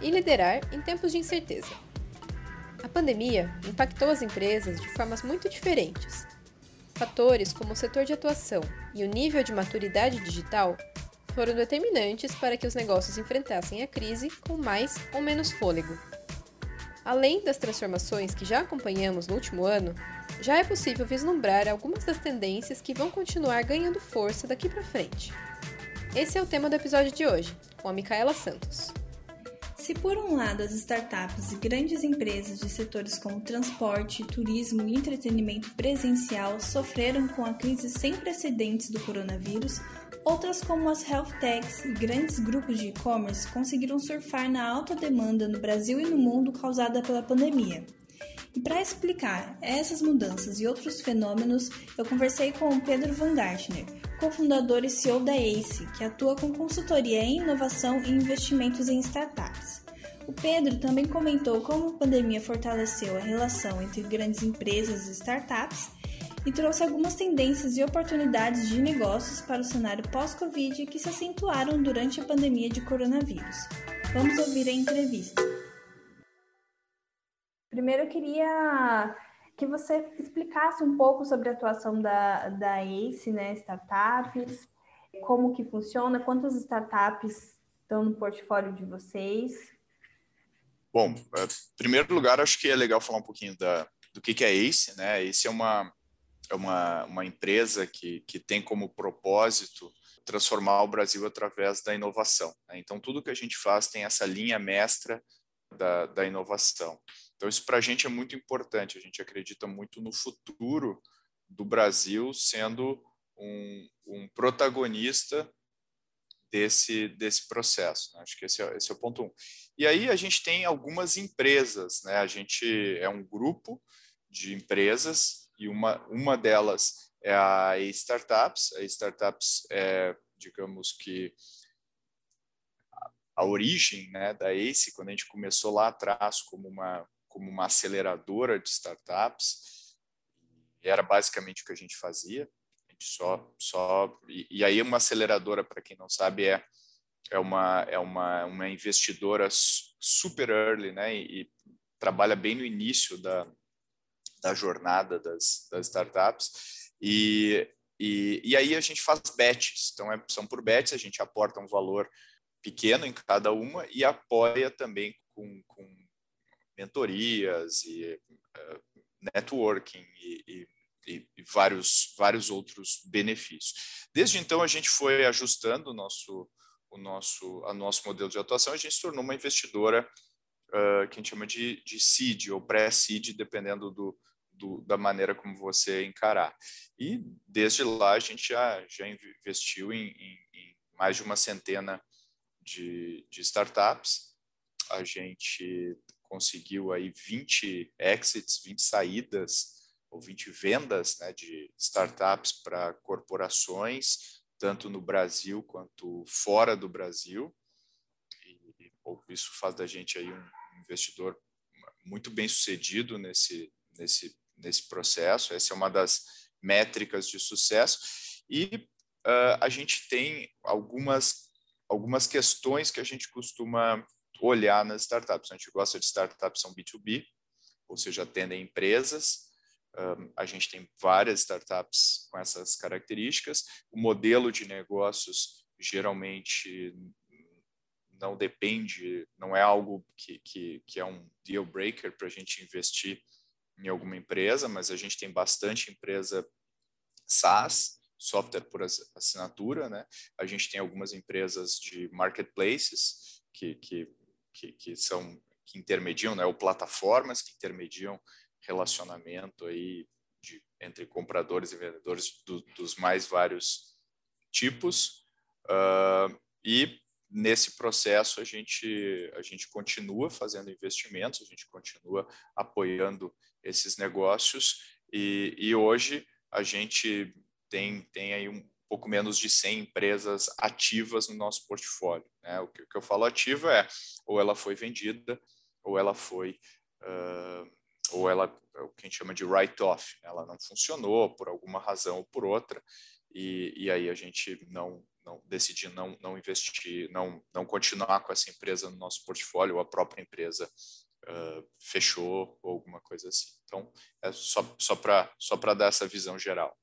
e liderar em tempos de incerteza. A pandemia impactou as empresas de formas muito diferentes. Fatores como o setor de atuação e o nível de maturidade digital foram determinantes para que os negócios enfrentassem a crise com mais ou menos fôlego. Além das transformações que já acompanhamos no último ano, já é possível vislumbrar algumas das tendências que vão continuar ganhando força daqui para frente. Esse é o tema do episódio de hoje, com a Micaela Santos. Se por um lado as startups e grandes empresas de setores como transporte, turismo e entretenimento presencial sofreram com a crise sem precedentes do coronavírus, outras como as health techs e grandes grupos de e-commerce conseguiram surfar na alta demanda no Brasil e no mundo causada pela pandemia. E para explicar essas mudanças e outros fenômenos, eu conversei com o Pedro Van Gartner, cofundador e CEO da ACE, que atua com consultoria em inovação e investimentos em startups. O Pedro também comentou como a pandemia fortaleceu a relação entre grandes empresas e startups e trouxe algumas tendências e oportunidades de negócios para o cenário pós-Covid que se acentuaram durante a pandemia de coronavírus. Vamos ouvir a entrevista. Primeiro eu queria que você explicasse um pouco sobre a atuação da, da ACE, né, startups, como que funciona, quantas startups estão no portfólio de vocês. Bom, em primeiro lugar, acho que é legal falar um pouquinho da, do que, que é ACE, né? ACE é uma, é uma, uma empresa que, que tem como propósito transformar o Brasil através da inovação. Né? Então, tudo que a gente faz tem essa linha mestra da, da inovação. Então, isso para a gente é muito importante. A gente acredita muito no futuro do Brasil sendo um, um protagonista desse, desse processo. Né? Acho que esse é, esse é o ponto um. E aí a gente tem algumas empresas, né? A gente é um grupo de empresas e uma, uma delas é a Startups. A Startups é, digamos que, a origem né, da ACE, quando a gente começou lá atrás como uma, como uma aceleradora de startups, era basicamente o que a gente fazia. A gente só, só e, e aí uma aceleradora, para quem não sabe, é é uma é uma, uma investidora super early, né? E, e trabalha bem no início da, da jornada das, das startups. E, e, e, aí a gente faz bets, então é, são por bets, a gente aporta um valor pequeno em cada uma e apoia também com, com mentorias e uh, networking e, e, e, vários, vários outros benefícios. Desde então, a gente foi ajustando o nosso, o nosso, a nosso modelo de atuação, a gente se tornou uma investidora uh, que a gente chama de, de seed ou pré-seed, dependendo do, do, da maneira como você encarar. E desde lá, a gente já, já investiu em, em, em mais de uma centena de, de startups. A gente conseguiu aí 20 exits, 20 saídas ou 20 vendas né, de startups para corporações, tanto no Brasil quanto fora do Brasil. E isso faz da gente aí um investidor muito bem sucedido nesse, nesse, nesse processo. Essa é uma das métricas de sucesso. E uh, a gente tem algumas, algumas questões que a gente costuma olhar nas startups. A gente gosta de startups são B2B, ou seja, atendem empresas. Um, a gente tem várias startups com essas características. O modelo de negócios geralmente não depende, não é algo que, que, que é um deal breaker para a gente investir em alguma empresa, mas a gente tem bastante empresa SaaS, software por assinatura, né? A gente tem algumas empresas de marketplaces que, que que, que são que intermediam, né, ou plataformas que intermediam relacionamento aí de, entre compradores e vendedores do, dos mais vários tipos uh, e nesse processo a gente a gente continua fazendo investimentos, a gente continua apoiando esses negócios e, e hoje a gente tem tem aí um pouco menos de 100 empresas ativas no nosso portfólio. Né? O, que, o, que, eu falo ativa é ou ela foi vendida ou ela foi uh, ou ela é o que a gente chama de write-off. Ela não funcionou por alguma razão ou por outra e, e aí a gente não não decidir não não investir, não não continuar com essa empresa no nosso portfólio, ou a própria empresa uh, fechou ou alguma coisa assim. Então é só só para só dar essa visão geral.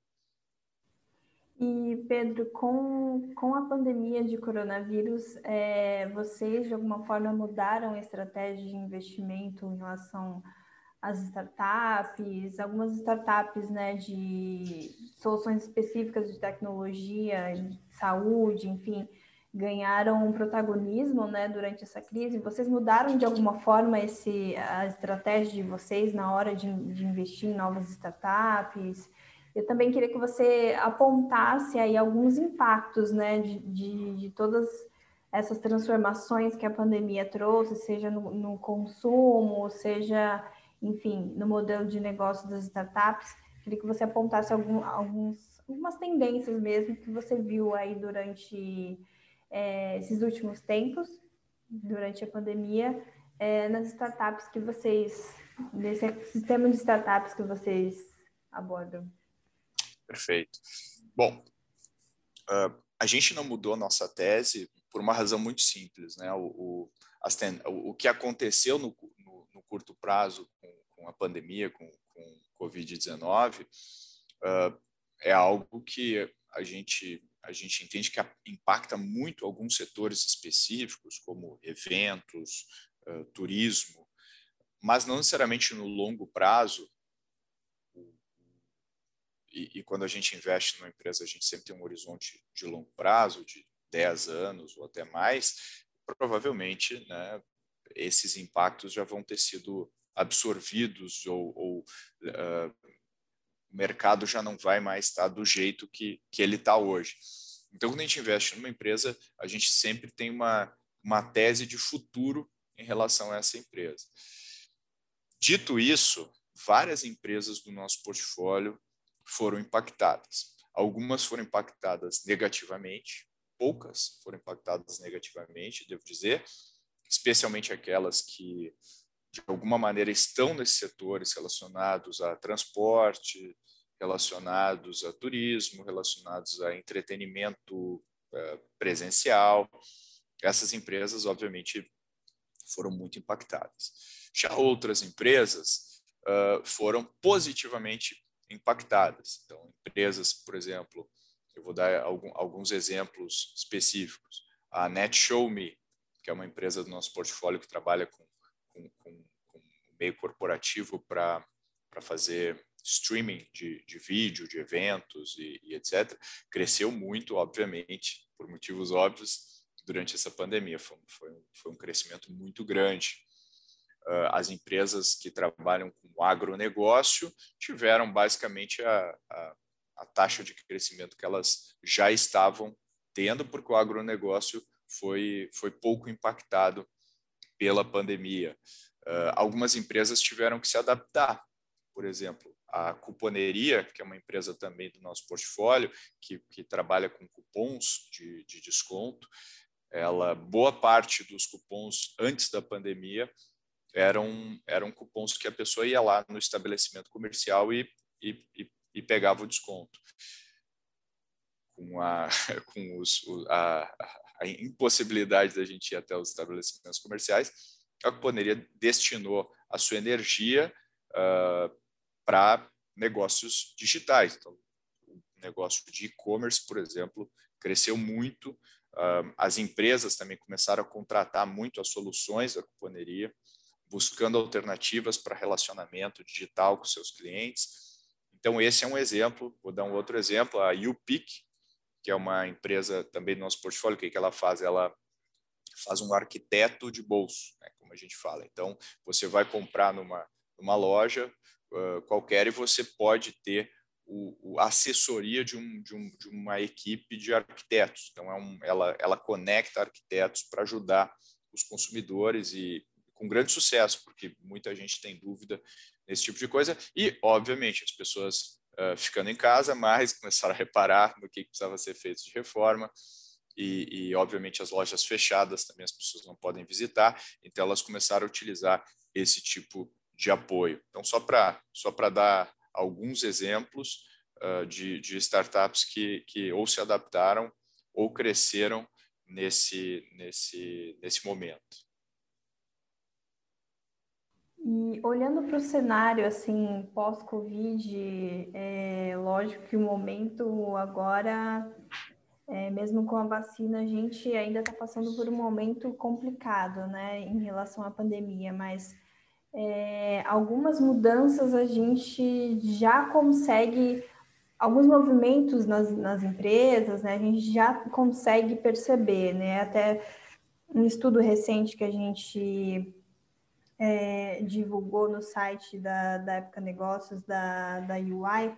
E Pedro, com, com a pandemia de coronavírus, é, vocês de alguma forma mudaram a estratégia de investimento em relação às startups, algumas startups né, de soluções específicas de tecnologia, saúde, enfim, ganharam um protagonismo né, durante essa crise. Vocês mudaram de alguma forma esse, a estratégia de vocês na hora de, de investir em novas startups? Eu também queria que você apontasse aí alguns impactos né, de, de, de todas essas transformações que a pandemia trouxe, seja no, no consumo, seja, enfim, no modelo de negócio das startups. Queria que você apontasse algum, alguns, algumas tendências mesmo que você viu aí durante é, esses últimos tempos, durante a pandemia, é, nas startups que vocês, nesse sistema de startups que vocês abordam. Perfeito. Bom, uh, a gente não mudou a nossa tese por uma razão muito simples. Né? O, o, ten, o, o que aconteceu no, no, no curto prazo com, com, a pandemia, com, com Covid-19, uh, é algo que a gente, a gente entende que impacta muito alguns setores específicos, como eventos, uh, turismo, mas não necessariamente no longo prazo e, e, quando a gente investe numa empresa, a gente sempre tem um horizonte de longo prazo, de 10 anos ou até mais, provavelmente né, esses impactos já vão ter sido absorvidos ou, ou uh, o mercado já não vai mais estar do jeito que, que ele está hoje. Então, quando a gente investe numa empresa, a gente sempre tem uma, uma tese de futuro em relação a essa empresa. Dito isso, várias empresas do nosso portfólio foram impactadas. Algumas foram impactadas negativamente, poucas foram impactadas negativamente, devo dizer, especialmente aquelas que de alguma maneira estão nesses setores relacionados a transporte, relacionados a turismo, relacionados a entretenimento eh, presencial. Essas empresas, obviamente, foram muito impactadas. Já outras empresas uh, foram positivamente impactadas. Então, empresas, por exemplo, eu vou dar alguns exemplos específicos. A NetShowMe, que é uma empresa do nosso portfólio que trabalha com, com, com, com meio corporativo para fazer streaming de, de vídeo, de eventos e, e, etc., cresceu muito, obviamente, por motivos óbvios, durante essa pandemia. Foi, foi, foi um crescimento muito grande. As empresas que trabalham com agronegócio tiveram basicamente a, a, a, taxa de crescimento que elas já estavam tendo, porque o agronegócio foi, foi pouco impactado pela pandemia. Uh, algumas empresas tiveram que se adaptar. Por exemplo, a Cuponeria, que é uma empresa também do nosso portfólio, que, que trabalha com cupons de, de desconto, ela boa parte dos cupons antes da pandemia eram, eram cupons que a pessoa ia lá no estabelecimento comercial e, e, e, e pegava o desconto. Com, a, com os, a, a impossibilidade da gente ir até os estabelecimentos comerciais, a cuponeria destinou a sua energia uh, para negócios digitais. Então, o negócio de e-commerce, por exemplo, cresceu muito. Uh, as empresas também começaram a contratar muito as soluções da cuponeria buscando alternativas para relacionamento digital com seus clientes. Então, esse é um exemplo. Vou dar um outro exemplo, a UPIC, que é uma empresa também do nosso portfólio. O que, ela faz? Ela faz um arquiteto de bolso, né, como a gente fala. Então, você vai comprar numa, numa loja uh, qualquer e você pode ter o, a assessoria de, um, de, um, de, uma equipe de arquitetos. Então, é um, ela, ela conecta arquitetos para ajudar os consumidores e com grande sucesso, porque muita gente tem dúvida nesse tipo de coisa. E, obviamente, as pessoas uh, ficando em casa, mais começaram a reparar no que precisava ser feito de reforma. E, e, obviamente, as lojas fechadas também as pessoas não podem visitar, então elas começaram a utilizar esse tipo de apoio. Então, só para só dar alguns exemplos uh, de, de, startups que, que ou se adaptaram ou cresceram nesse, nesse, nesse momento. Olhando para o cenário assim pós-Covid, é lógico que o momento agora, é, mesmo com a vacina, a gente ainda está passando por um momento complicado, né, em relação à pandemia, mas é, algumas mudanças a gente já consegue, alguns movimentos nas, nas empresas, né, a gente já consegue perceber, né? Até um estudo recente que a gente é, divulgou no site da, da Época Negócios, da, da UI,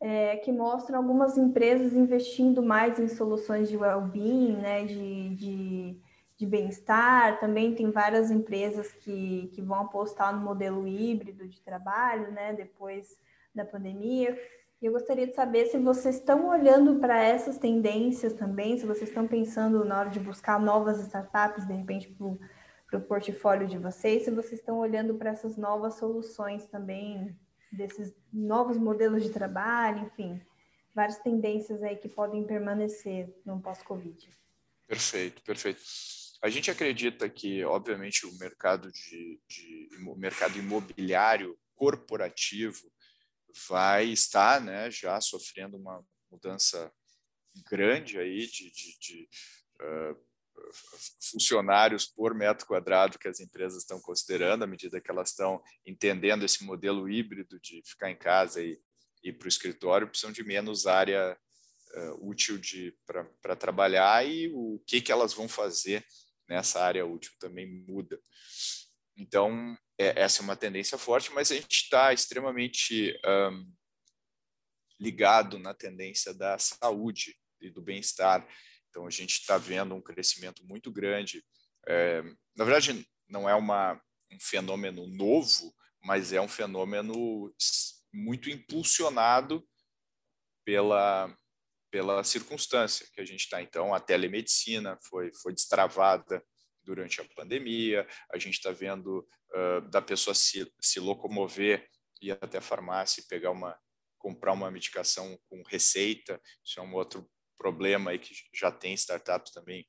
é, que mostra algumas empresas investindo mais em soluções de well-being, né, de, de de bem-estar, também tem várias empresas que, que vão apostar no modelo híbrido de trabalho, né, depois da pandemia. E eu gostaria de saber se vocês estão olhando para essas tendências também, se vocês estão pensando na hora de buscar novas startups, de repente, o portfólio de vocês, se vocês estão olhando para essas novas soluções também, desses novos modelos de trabalho, enfim, várias tendências aí que podem permanecer no pós-Covid. Perfeito, perfeito. A gente acredita que, obviamente, o mercado, de, de, o mercado imobiliário corporativo vai estar né, já sofrendo uma mudança grande aí de, de, de uh, funcionários por metro quadrado que as empresas estão considerando, à medida que elas estão entendendo esse modelo híbrido de ficar em casa e ir para o escritório, precisam de menos área uh, útil para trabalhar e o que, que elas vão fazer nessa área útil também muda. Então, é, essa é uma tendência forte, mas a gente está extremamente um, ligado na tendência da saúde e do bem-estar. Então, a gente está vendo um crescimento muito grande. É, na verdade, não é uma, um fenômeno novo, mas é um fenômeno muito impulsionado pela pela circunstância que a gente está. Então, a telemedicina foi, foi destravada durante a pandemia, a gente está vendo uh, da pessoa se, se locomover, ir até a farmácia e pegar uma, comprar uma medicação com receita, isso é um outro problema aí que já tem startups também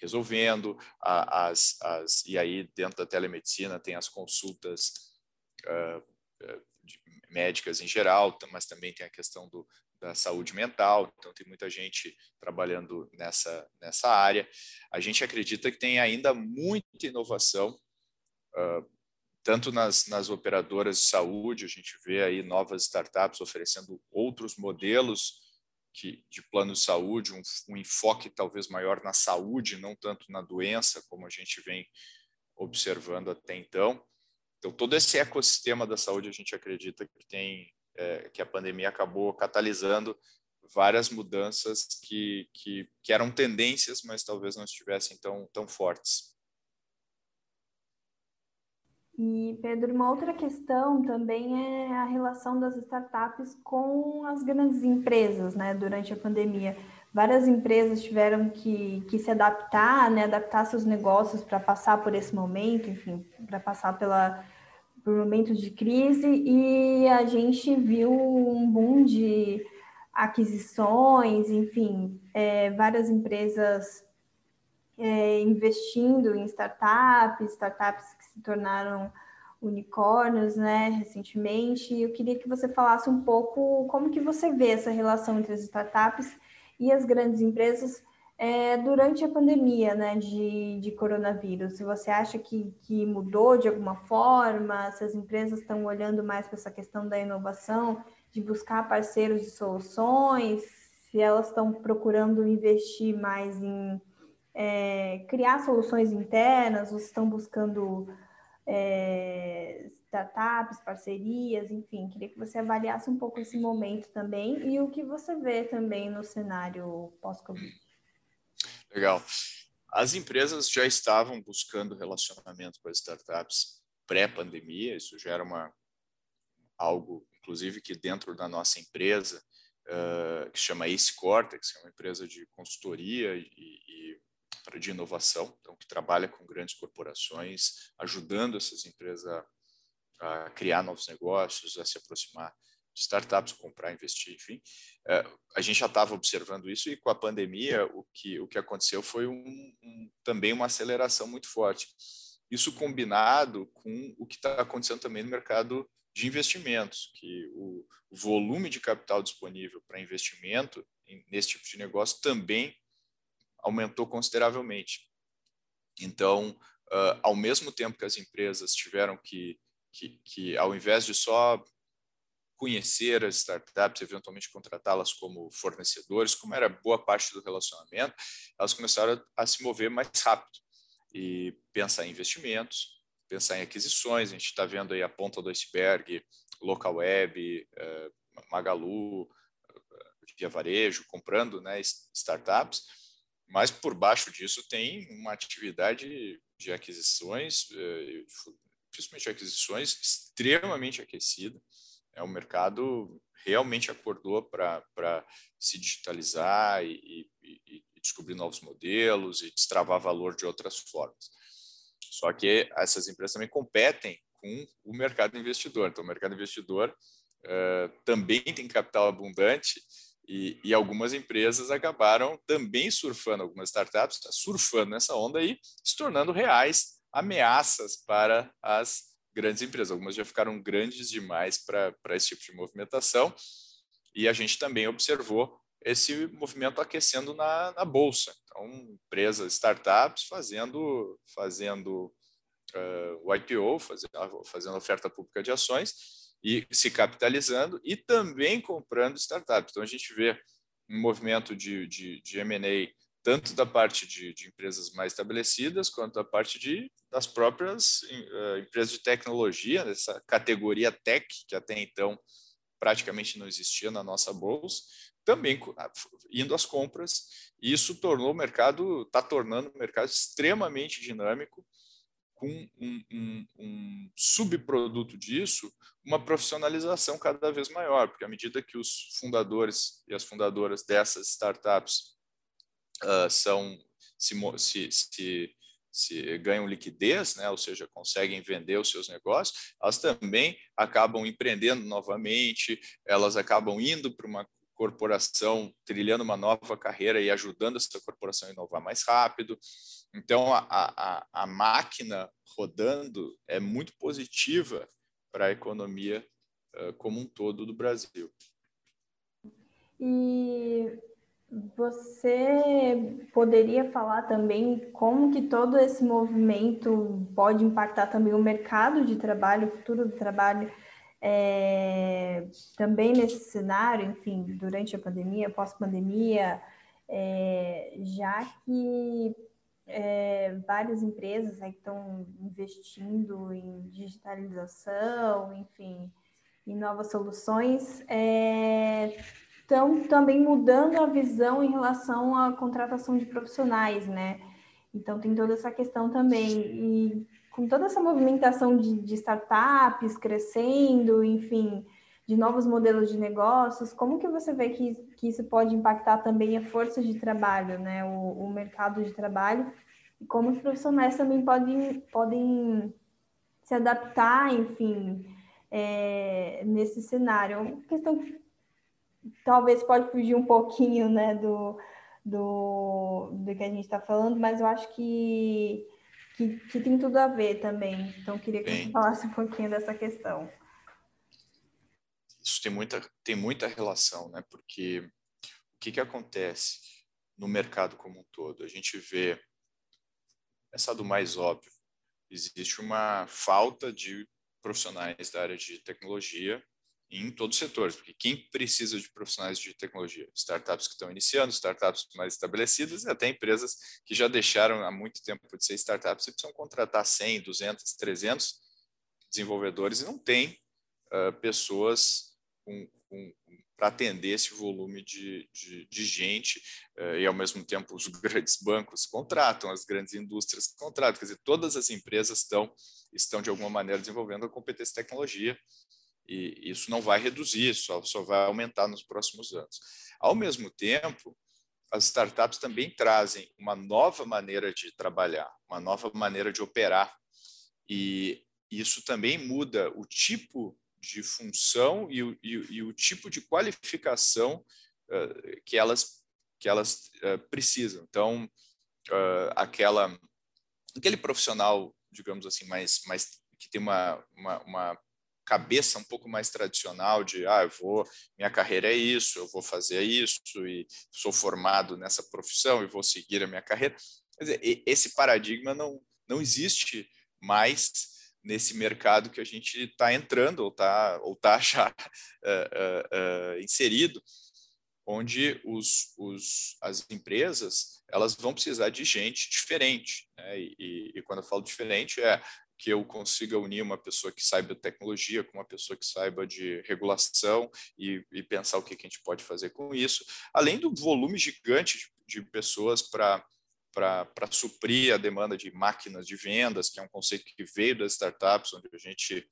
resolvendo, as, as, e aí dentro da telemedicina tem as consultas uh, médicas em geral, mas também tem a questão do, da saúde mental, então tem muita gente trabalhando nessa, nessa área. A gente acredita que tem ainda muita inovação, uh, tanto nas, nas operadoras de saúde, a gente vê aí novas startups oferecendo outros modelos que, de plano de saúde, um, um enfoque talvez maior na saúde, não tanto na doença, como a gente vem observando até então. Então, todo esse ecossistema da saúde a gente acredita que tem é, que a pandemia acabou catalisando várias mudanças que, que, que, eram tendências, mas talvez não estivessem tão, tão fortes. E, Pedro, uma outra questão também é a relação das startups com as grandes empresas, né, durante a pandemia. Várias empresas tiveram que, que se adaptar, né, adaptar seus negócios para passar por esse momento, enfim, para passar pela, por momentos de crise e a gente viu um boom de aquisições, enfim, é, várias empresas é, investindo em startups, startups que se tornaram unicórnios, né, recentemente. Eu queria que você falasse um pouco como que você vê essa relação entre as startups e as grandes empresas é, durante a pandemia né, de, de coronavírus? Se você acha que, que mudou de alguma forma, se as empresas estão olhando mais para essa questão da inovação, de buscar parceiros de soluções, se elas estão procurando investir mais em é, criar soluções internas, ou estão buscando é, startups, parcerias, enfim, queria que você avaliasse um pouco esse momento também e o que você vê também no cenário pós-Covid. Legal. As empresas já estavam buscando relacionamento com as startups pré-pandemia, isso já era uma, algo, inclusive, que dentro da nossa empresa, uh, que chama Ace Cortex, que é uma empresa de consultoria e, e de inovação, então, que trabalha com grandes corporações, ajudando essas empresas a, criar novos negócios, a se aproximar de startups, comprar, investir, enfim. É, a gente já estava observando isso e com a pandemia o que, o que aconteceu foi um, um, também uma aceleração muito forte. Isso combinado com o que está acontecendo também no mercado de investimentos, que o, volume de capital disponível para investimento nesse tipo de negócio também aumentou consideravelmente. Então, uh, ao mesmo tempo que as empresas tiveram que, que, que, ao invés de só conhecer as startups, eventualmente contratá-las como fornecedores, como era boa parte do relacionamento, elas começaram a, se mover mais rápido e pensar em investimentos, pensar em aquisições. A gente está vendo aí a ponta do iceberg, local web, uh, Magalu, uh, via varejo, comprando né, startups mas por baixo disso tem uma atividade de aquisições, eh, principalmente aquisições, extremamente aquecida. É, o mercado realmente acordou para se digitalizar e, e, e, descobrir novos modelos e destravar valor de outras formas. Só que essas empresas também competem com o mercado investidor. Então, o mercado investidor uh, também tem capital abundante e, e, algumas empresas acabaram também surfando, algumas startups surfando nessa onda e se tornando reais ameaças para as grandes empresas. Algumas já ficaram grandes demais para esse tipo de movimentação. E a gente também observou esse movimento aquecendo na, na bolsa. Então, empresas, startups fazendo, fazendo uh, o IPO, fazendo, fazendo oferta pública de ações e se capitalizando e também comprando startups. Então, a gente vê um movimento de, de, de M&A tanto da parte de, de, empresas mais estabelecidas quanto da parte de, das próprias uh, empresas de tecnologia, dessa categoria tech, que até então praticamente não existia na nossa bolsa, também indo às compras. E isso tornou o mercado, está tornando o mercado extremamente dinâmico com um, um, um, subproduto disso, uma profissionalização cada vez maior, porque à medida que os fundadores e as fundadoras dessas startups uh, são se, se, se, se, ganham liquidez, né, ou seja, conseguem vender os seus negócios, elas também acabam empreendendo novamente, elas acabam indo para uma corporação trilhando uma nova carreira e ajudando essa corporação a inovar mais rápido. Então, a, a, a máquina rodando é muito positiva para a economia uh, como um todo do Brasil. E você poderia falar também como que todo esse movimento pode impactar também o mercado de trabalho, o futuro do trabalho, é, também nesse cenário, enfim, durante a pandemia, pós-pandemia, é, já que é, várias empresas né, que estão investindo em digitalização, enfim, em novas soluções, estão é, também mudando a visão em relação à contratação de profissionais, né? Então tem toda essa questão também. E com toda essa movimentação de, de startups crescendo, enfim, de novos modelos de negócios, como que você vê que, que isso pode impactar também a força de trabalho, né, o, o mercado de trabalho, e como os profissionais também podem, podem se adaptar, enfim, é, nesse cenário. É uma questão que talvez pode fugir um pouquinho, né, do, do, do que a gente está falando, mas eu acho que que, que tem tudo a ver também. Então, queria que você falasse um pouquinho dessa questão. Isso tem muita, tem muita relação, né? Porque o que, que acontece no mercado como um todo? A gente vê, essa do mais óbvio, existe uma falta de profissionais da área de tecnologia em todos os setores, porque quem precisa de profissionais de tecnologia? Startups que estão iniciando, startups mais estabelecidas e até empresas que já deixaram há muito tempo de ser startups e precisam contratar 100, 200, 300 desenvolvedores e não tem uh, pessoas para atender esse volume de, de, de gente uh, e, ao mesmo tempo, os grandes bancos contratam, as grandes indústrias contratam. Quer dizer, todas as empresas estão, estão de alguma maneira, desenvolvendo a competência e tecnologia e isso não vai reduzir, só, só vai aumentar nos próximos anos. Ao mesmo tempo, as startups também trazem uma nova maneira de trabalhar, uma nova maneira de operar. E isso também muda o tipo de função e o, e, e o tipo de qualificação uh, que elas, que elas uh, precisam. Então, uh, aquela, aquele profissional, digamos assim, mais, mais que tem uma, uma, uma cabeça um pouco mais tradicional de ah, eu vou, minha carreira é isso, eu vou fazer isso e sou formado nessa profissão e vou seguir a minha carreira. Dizer, esse paradigma não, não existe mais nesse mercado que a gente está entrando ou está ou tá já uh, uh, uh, inserido, onde os, os, as empresas elas vão precisar de gente diferente. Né? E, e, e, quando eu falo diferente, é que eu consiga unir uma pessoa que saiba tecnologia com uma pessoa que saiba de regulação e, e pensar o que, que, a gente pode fazer com isso, além do volume gigante de, de pessoas para para suprir a demanda de máquinas de vendas, que é um conceito que veio das startups, onde a gente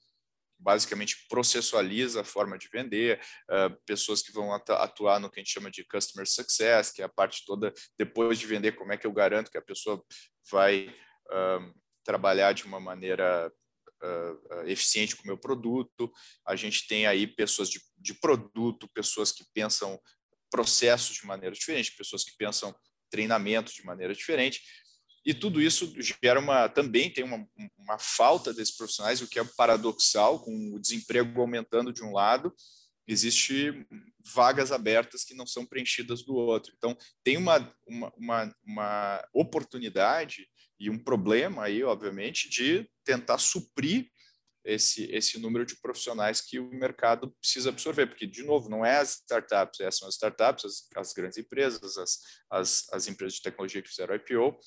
basicamente processualiza a forma de vender, uh, pessoas que vão atuar no que a gente chama de customer success, que é a parte toda depois de vender, como é que eu garanto que a pessoa vai uh, trabalhar de uma maneira uh, eficiente com o meu produto. A gente tem aí pessoas de, de produto, pessoas que pensam processos de maneira diferente, pessoas que pensam treinamento de maneira diferente. E tudo isso gera uma também tem uma, uma falta desses profissionais, o que é paradoxal, com o desemprego aumentando de um lado, existe vagas abertas que não são preenchidas do outro. Então, tem uma, uma, uma, uma oportunidade e um problema aí, obviamente, de tentar suprir esse, esse número de profissionais que o mercado precisa absorver, porque, de novo, não é as startups, essas são as startups, as, as grandes empresas, as, as, as, empresas de tecnologia que fizeram IPO,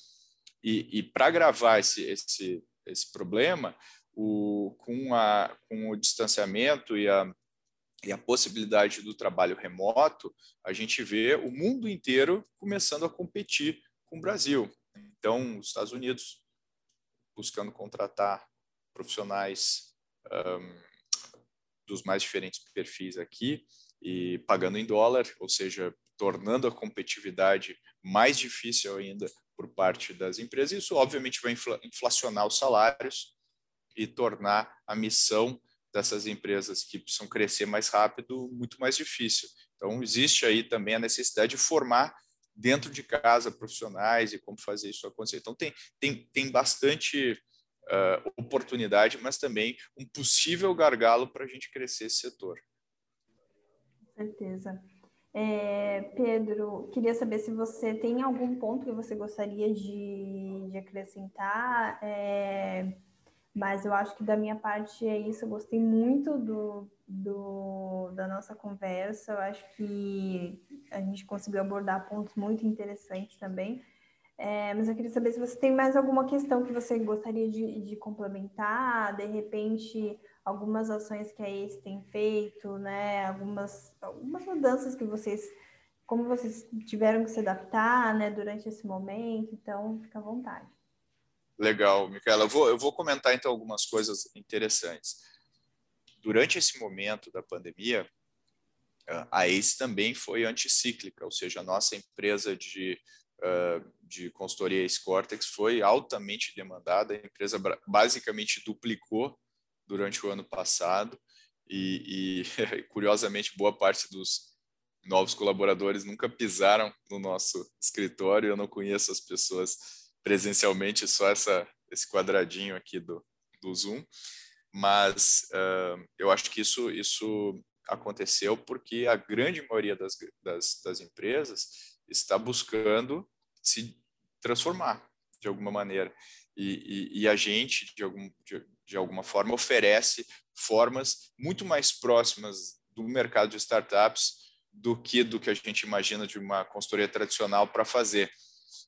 e, e para gravar esse, esse, esse problema, o, com, a, com o distanciamento e a, e a possibilidade do trabalho remoto, a gente vê o mundo inteiro começando a competir com o Brasil. Então, os Estados Unidos buscando contratar profissionais um, dos mais diferentes perfis aqui e pagando em dólar, ou seja, tornando a competitividade mais difícil ainda por parte das empresas. Isso, obviamente, vai inflacionar os salários e tornar a missão dessas empresas que precisam crescer mais rápido muito mais difícil. Então, existe aí também a necessidade de formar dentro de casa profissionais e como fazer isso acontecer. Então, tem, tem, tem bastante uh, oportunidade, mas também um possível gargalo para a gente crescer esse setor. Com certeza. É, Pedro, queria saber se você tem algum ponto que você gostaria de, de acrescentar. É mas eu acho que da minha parte é isso. Eu gostei muito do, do, da nossa conversa. Eu acho que a gente conseguiu abordar pontos muito interessantes também. É, mas eu queria saber se você tem mais alguma questão que você gostaria de, de complementar, de repente, algumas ações que a ACE tem feito, né? Algumas, algumas mudanças que vocês, como vocês tiveram que se adaptar, né, durante esse momento. Então, fica à vontade. Legal, Micaela. Eu vou, eu vou comentar então algumas coisas interessantes. Durante esse momento da pandemia, a ACE também foi anticíclica, ou seja, a nossa empresa de, de consultoria Ace Cortex foi altamente demandada, a empresa basicamente duplicou durante o ano passado e, e curiosamente, boa parte dos novos colaboradores nunca pisaram no nosso escritório, eu não conheço as pessoas presencialmente só essa, esse quadradinho aqui do, do Zoom, mas uh, eu acho que isso, isso aconteceu porque a grande maioria das, das, das empresas está buscando se transformar de alguma maneira. E, e, e, a gente, de, algum, de, de, alguma forma, oferece formas muito mais próximas do mercado de startups do que do que a gente imagina de uma consultoria tradicional para fazer.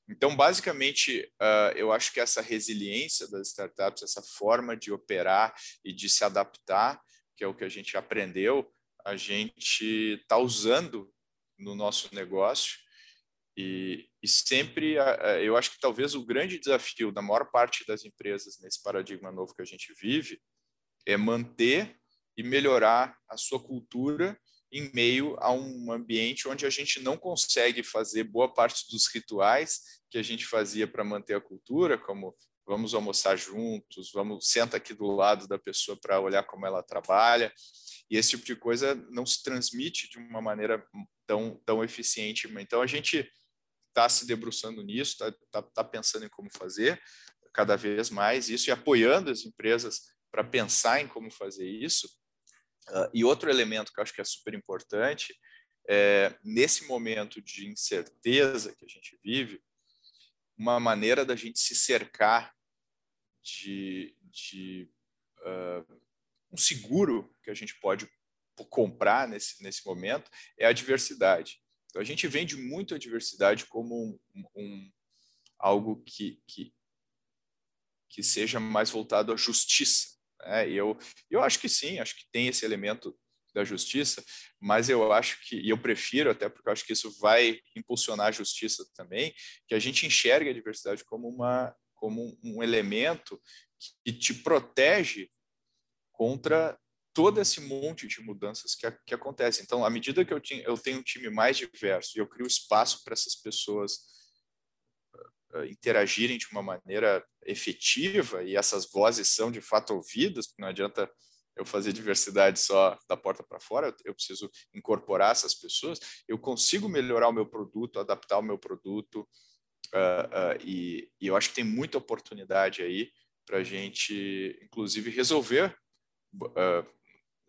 Então, basicamente, uh, eu acho que essa resiliência das startups, essa forma de operar e de se adaptar, que é o que a gente aprendeu, a gente está usando no nosso negócio. E, e sempre, eu acho que talvez o grande desafio da maior parte das empresas nesse paradigma novo que a gente vive é manter e melhorar a sua cultura em meio a um ambiente onde a gente não consegue fazer boa parte dos rituais que a gente fazia para manter a cultura, como vamos almoçar juntos, vamos senta aqui do lado da pessoa para olhar como ela trabalha, e esse tipo de coisa não se transmite de uma maneira tão tão eficiente. Então a gente está se debruçando nisso, está tá, tá pensando em como fazer cada vez mais isso e apoiando as empresas para pensar em como fazer isso Uh, e outro elemento que eu acho que é super importante é, nesse momento de incerteza que a gente vive, uma maneira da gente se cercar de, de uh, um seguro que a gente pode comprar nesse, nesse momento é a diversidade. Então, a gente vende muito a diversidade como um, um algo que, que, que seja mais voltado à justiça. Né? Eu, eu acho que sim, acho que tem esse elemento da justiça, mas eu acho que, e eu prefiro, até porque eu acho que isso vai impulsionar a justiça também, que a gente enxergue a diversidade como, uma, como um elemento que te protege contra todo esse monte de mudanças que, que acontecem. Então, à medida que eu, tinha, eu tenho um time mais diverso e eu crio espaço para essas pessoas uh, interagirem de uma maneira efetiva e essas vozes são de fato ouvidas, não adianta eu fazer diversidade só da porta para fora, eu preciso incorporar essas pessoas, eu consigo melhorar o meu produto, adaptar o meu produto, uh, uh, e, e, eu acho que tem muita oportunidade aí para a gente, inclusive, resolver uh,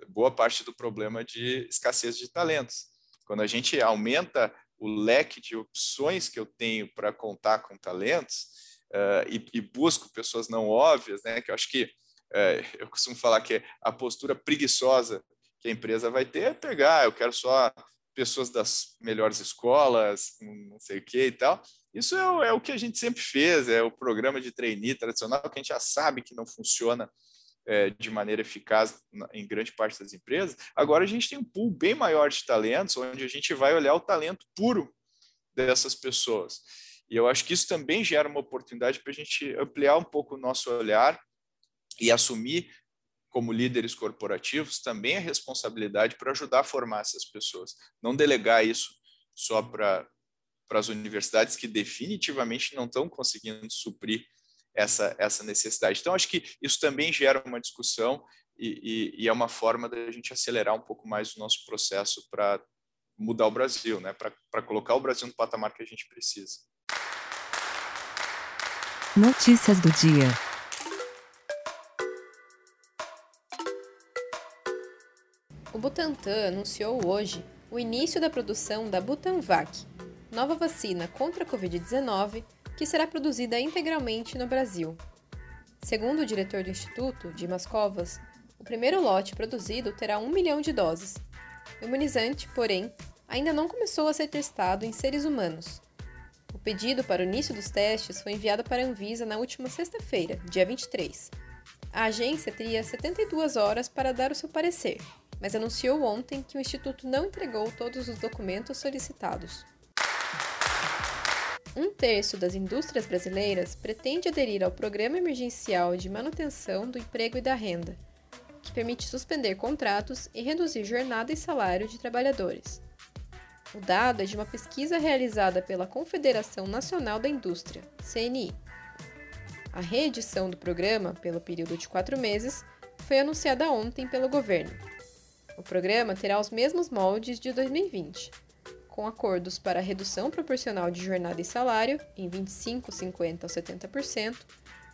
boa parte do problema de escassez de talentos. Quando a gente aumenta o leque de opções que eu tenho para contar com talentos, uh, e, e, busco pessoas não óbvias, né? Que eu acho que uh, eu costumo falar que a postura preguiçosa que a empresa vai ter é pegar, eu quero só pessoas das melhores escolas, não sei o que e tal. Isso é, é, o que a gente sempre fez, é o programa de trainee tradicional que a gente já sabe que não funciona é, de maneira eficaz em grande parte das empresas. Agora a gente tem um pool bem maior de talentos, onde a gente vai olhar o talento puro dessas pessoas. E eu acho que isso também gera uma oportunidade para a gente ampliar um pouco o nosso olhar e assumir, como líderes corporativos, também a responsabilidade para ajudar a formar essas pessoas. Não delegar isso só para as universidades que definitivamente não estão conseguindo suprir essa, essa necessidade. Então, acho que isso também gera uma discussão e, e, e é uma forma da gente acelerar um pouco mais o nosso processo para mudar o Brasil, né? para colocar o Brasil no patamar que a gente precisa. Notícias do dia. O Butantan anunciou hoje o início da produção da Butanvac, nova vacina contra a Covid-19 que será produzida integralmente no Brasil. Segundo o diretor do Instituto, Dimas Covas, o primeiro lote produzido terá um milhão de doses. O imunizante, porém, ainda não começou a ser testado em seres humanos o pedido para o início dos testes foi enviado para a Anvisa na última sexta-feira, dia 23. A agência teria 72 horas para dar o seu parecer, mas anunciou ontem que o Instituto não entregou todos os documentos solicitados. Um terço das indústrias brasileiras pretende aderir ao Programa Emergencial de Manutenção do Emprego e da Renda, que permite suspender contratos e reduzir jornada e salário de trabalhadores. O dado é de uma pesquisa realizada pela Confederação Nacional da Indústria, CNI. A reedição do programa, pelo período de quatro meses, foi anunciada ontem pelo governo. O programa terá os mesmos moldes de 2020, com acordos para redução proporcional de jornada e salário em 25, 50 ou 70%,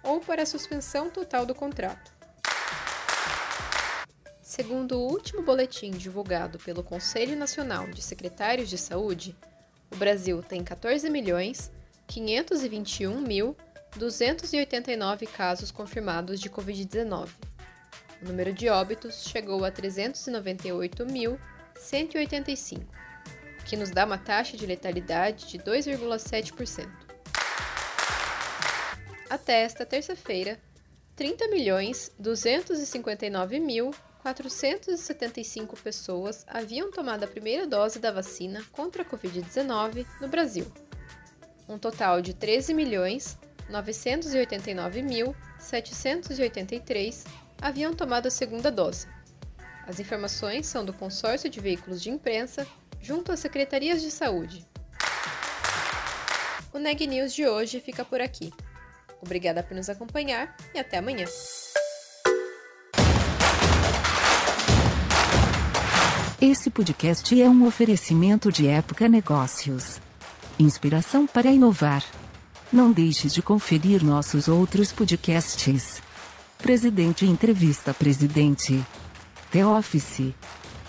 ou para a suspensão total do contrato. Segundo o último boletim divulgado pelo Conselho Nacional de Secretários de Saúde, o Brasil tem 14 milhões 521 mil 289 casos confirmados de Covid-19. O número de óbitos chegou a 398.185, que nos dá uma taxa de letalidade de 2,7%. até esta terça-feira, 30.259.475 pessoas haviam tomado a primeira dose da vacina contra a Covid-19 no Brasil. Um total de 13.989.783 haviam tomado a segunda dose. As informações são do Consórcio de Veículos de Imprensa, junto às Secretarias de Saúde. O Neg News de hoje fica por aqui. Obrigada por nos acompanhar e até amanhã. Esse podcast é um oferecimento de Época Negócios. Inspiração para inovar. Não deixe de conferir nossos outros podcasts. Presidente Entrevista Presidente. The Office.